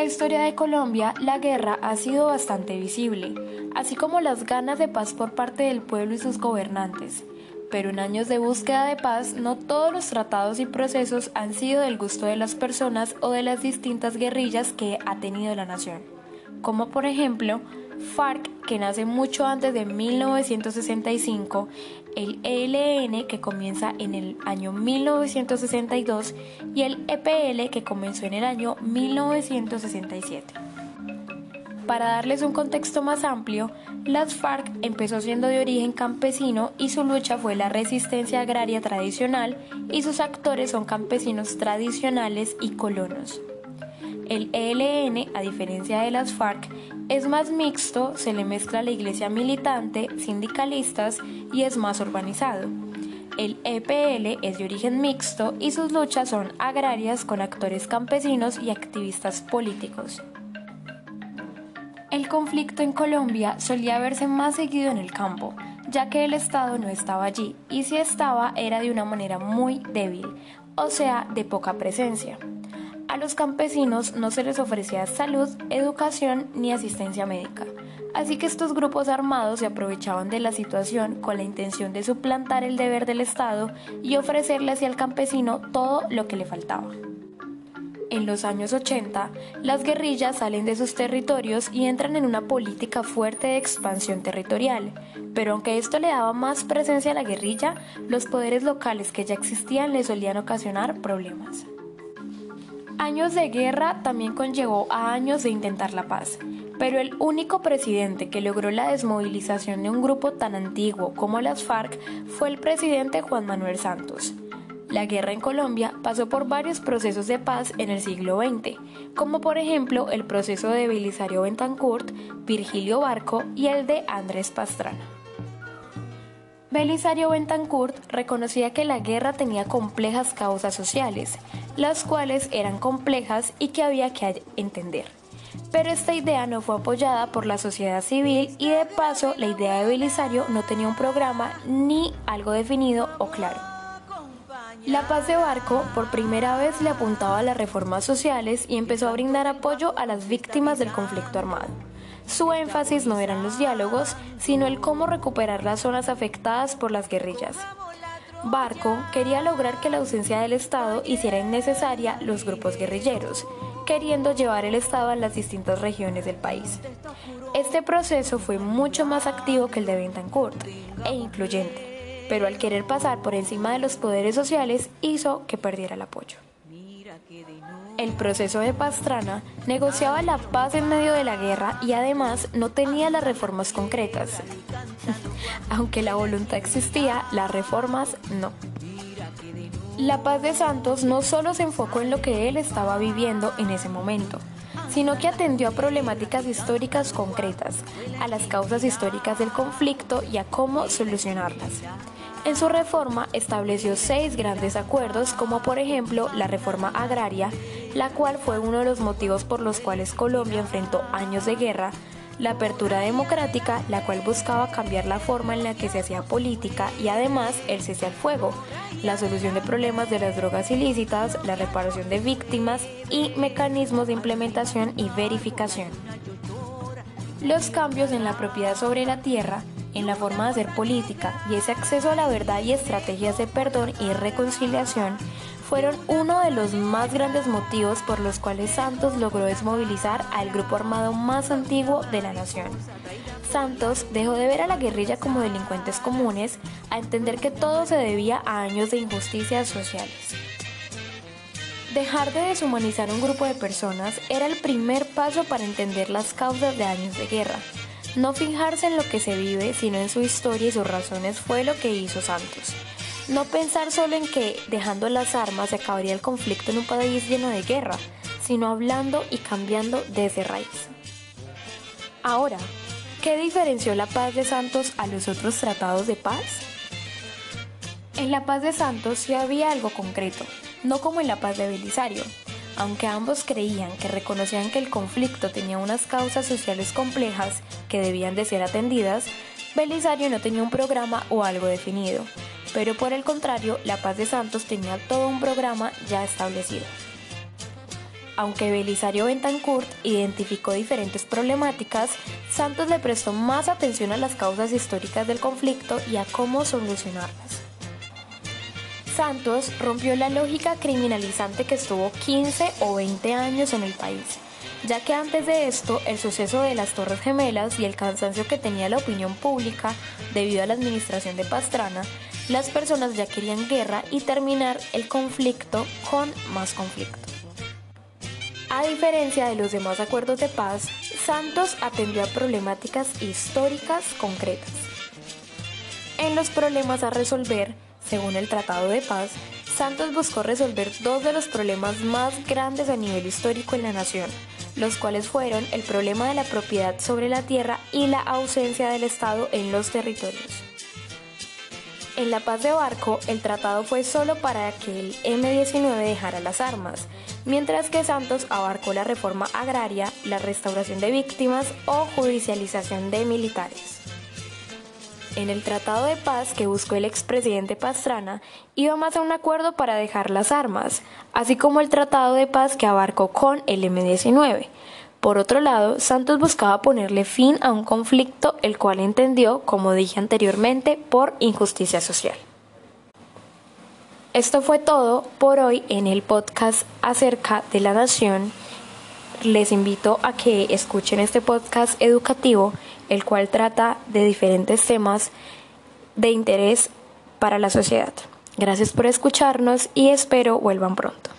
la historia de Colombia, la guerra ha sido bastante visible, así como las ganas de paz por parte del pueblo y sus gobernantes. Pero en años de búsqueda de paz, no todos los tratados y procesos han sido del gusto de las personas o de las distintas guerrillas que ha tenido la nación, como por ejemplo FARC, que nace mucho antes de 1965, el ELN, que comienza en el año 1962, y el EPL, que comenzó en el año 1967. Para darles un contexto más amplio, las FARC empezó siendo de origen campesino y su lucha fue la resistencia agraria tradicional y sus actores son campesinos tradicionales y colonos. El ELN, a diferencia de las FARC, es más mixto, se le mezcla la iglesia militante, sindicalistas y es más urbanizado. El EPL es de origen mixto y sus luchas son agrarias con actores campesinos y activistas políticos. El conflicto en Colombia solía verse más seguido en el campo, ya que el Estado no estaba allí y si estaba era de una manera muy débil, o sea, de poca presencia. A los campesinos no se les ofrecía salud, educación ni asistencia médica, así que estos grupos armados se aprovechaban de la situación con la intención de suplantar el deber del Estado y ofrecerle hacia el campesino todo lo que le faltaba. En los años 80, las guerrillas salen de sus territorios y entran en una política fuerte de expansión territorial, pero aunque esto le daba más presencia a la guerrilla, los poderes locales que ya existían le solían ocasionar problemas. Años de guerra también conllevó a años de intentar la paz, pero el único presidente que logró la desmovilización de un grupo tan antiguo como las FARC fue el presidente Juan Manuel Santos. La guerra en Colombia pasó por varios procesos de paz en el siglo XX, como por ejemplo el proceso de Belisario Bentancourt, Virgilio Barco y el de Andrés Pastrana. Belisario Bentancourt reconocía que la guerra tenía complejas causas sociales, las cuales eran complejas y que había que entender. Pero esta idea no fue apoyada por la sociedad civil y de paso la idea de Belisario no tenía un programa ni algo definido o claro. La paz de Barco por primera vez le apuntaba a las reformas sociales y empezó a brindar apoyo a las víctimas del conflicto armado. Su énfasis no eran los diálogos, sino el cómo recuperar las zonas afectadas por las guerrillas. Barco quería lograr que la ausencia del Estado hiciera innecesaria los grupos guerrilleros, queriendo llevar el Estado a las distintas regiones del país. Este proceso fue mucho más activo que el de Bentancourt e incluyente, pero al querer pasar por encima de los poderes sociales hizo que perdiera el apoyo. El proceso de Pastrana negociaba la paz en medio de la guerra y además no tenía las reformas concretas. Aunque la voluntad existía, las reformas no. La paz de Santos no solo se enfocó en lo que él estaba viviendo en ese momento, sino que atendió a problemáticas históricas concretas, a las causas históricas del conflicto y a cómo solucionarlas. En su reforma estableció seis grandes acuerdos, como por ejemplo la reforma agraria, la cual fue uno de los motivos por los cuales Colombia enfrentó años de guerra, la apertura democrática, la cual buscaba cambiar la forma en la que se hacía política y además el cese al fuego, la solución de problemas de las drogas ilícitas, la reparación de víctimas y mecanismos de implementación y verificación. Los cambios en la propiedad sobre la tierra, en la forma de hacer política y ese acceso a la verdad y estrategias de perdón y reconciliación fueron uno de los más grandes motivos por los cuales Santos logró desmovilizar al grupo armado más antiguo de la nación. Santos dejó de ver a la guerrilla como delincuentes comunes a entender que todo se debía a años de injusticias sociales. Dejar de deshumanizar un grupo de personas era el primer paso para entender las causas de años de guerra no fijarse en lo que se vive, sino en su historia y sus razones fue lo que hizo Santos. No pensar solo en que dejando las armas se acabaría el conflicto en un país lleno de guerra, sino hablando y cambiando desde raíz. Ahora, ¿qué diferenció la paz de Santos a los otros tratados de paz? En la paz de Santos sí había algo concreto, no como en la paz de Belisario, aunque ambos creían que reconocían que el conflicto tenía unas causas sociales complejas que debían de ser atendidas, Belisario no tenía un programa o algo definido, pero por el contrario, La Paz de Santos tenía todo un programa ya establecido. Aunque Belisario Bentancourt identificó diferentes problemáticas, Santos le prestó más atención a las causas históricas del conflicto y a cómo solucionarlas. Santos rompió la lógica criminalizante que estuvo 15 o 20 años en el país, ya que antes de esto el suceso de las Torres Gemelas y el cansancio que tenía la opinión pública debido a la administración de Pastrana, las personas ya querían guerra y terminar el conflicto con más conflicto. A diferencia de los demás acuerdos de paz, Santos atendió a problemáticas históricas concretas. En los problemas a resolver, según el Tratado de Paz, Santos buscó resolver dos de los problemas más grandes a nivel histórico en la nación, los cuales fueron el problema de la propiedad sobre la tierra y la ausencia del Estado en los territorios. En la paz de Barco, el tratado fue solo para que el M-19 dejara las armas, mientras que Santos abarcó la reforma agraria, la restauración de víctimas o judicialización de militares. En el Tratado de Paz que buscó el expresidente Pastrana, iba más a un acuerdo para dejar las armas, así como el Tratado de Paz que abarcó con el M-19. Por otro lado, Santos buscaba ponerle fin a un conflicto el cual entendió, como dije anteriormente, por injusticia social. Esto fue todo por hoy en el podcast acerca de la nación. Les invito a que escuchen este podcast educativo el cual trata de diferentes temas de interés para la sociedad. Gracias por escucharnos y espero vuelvan pronto.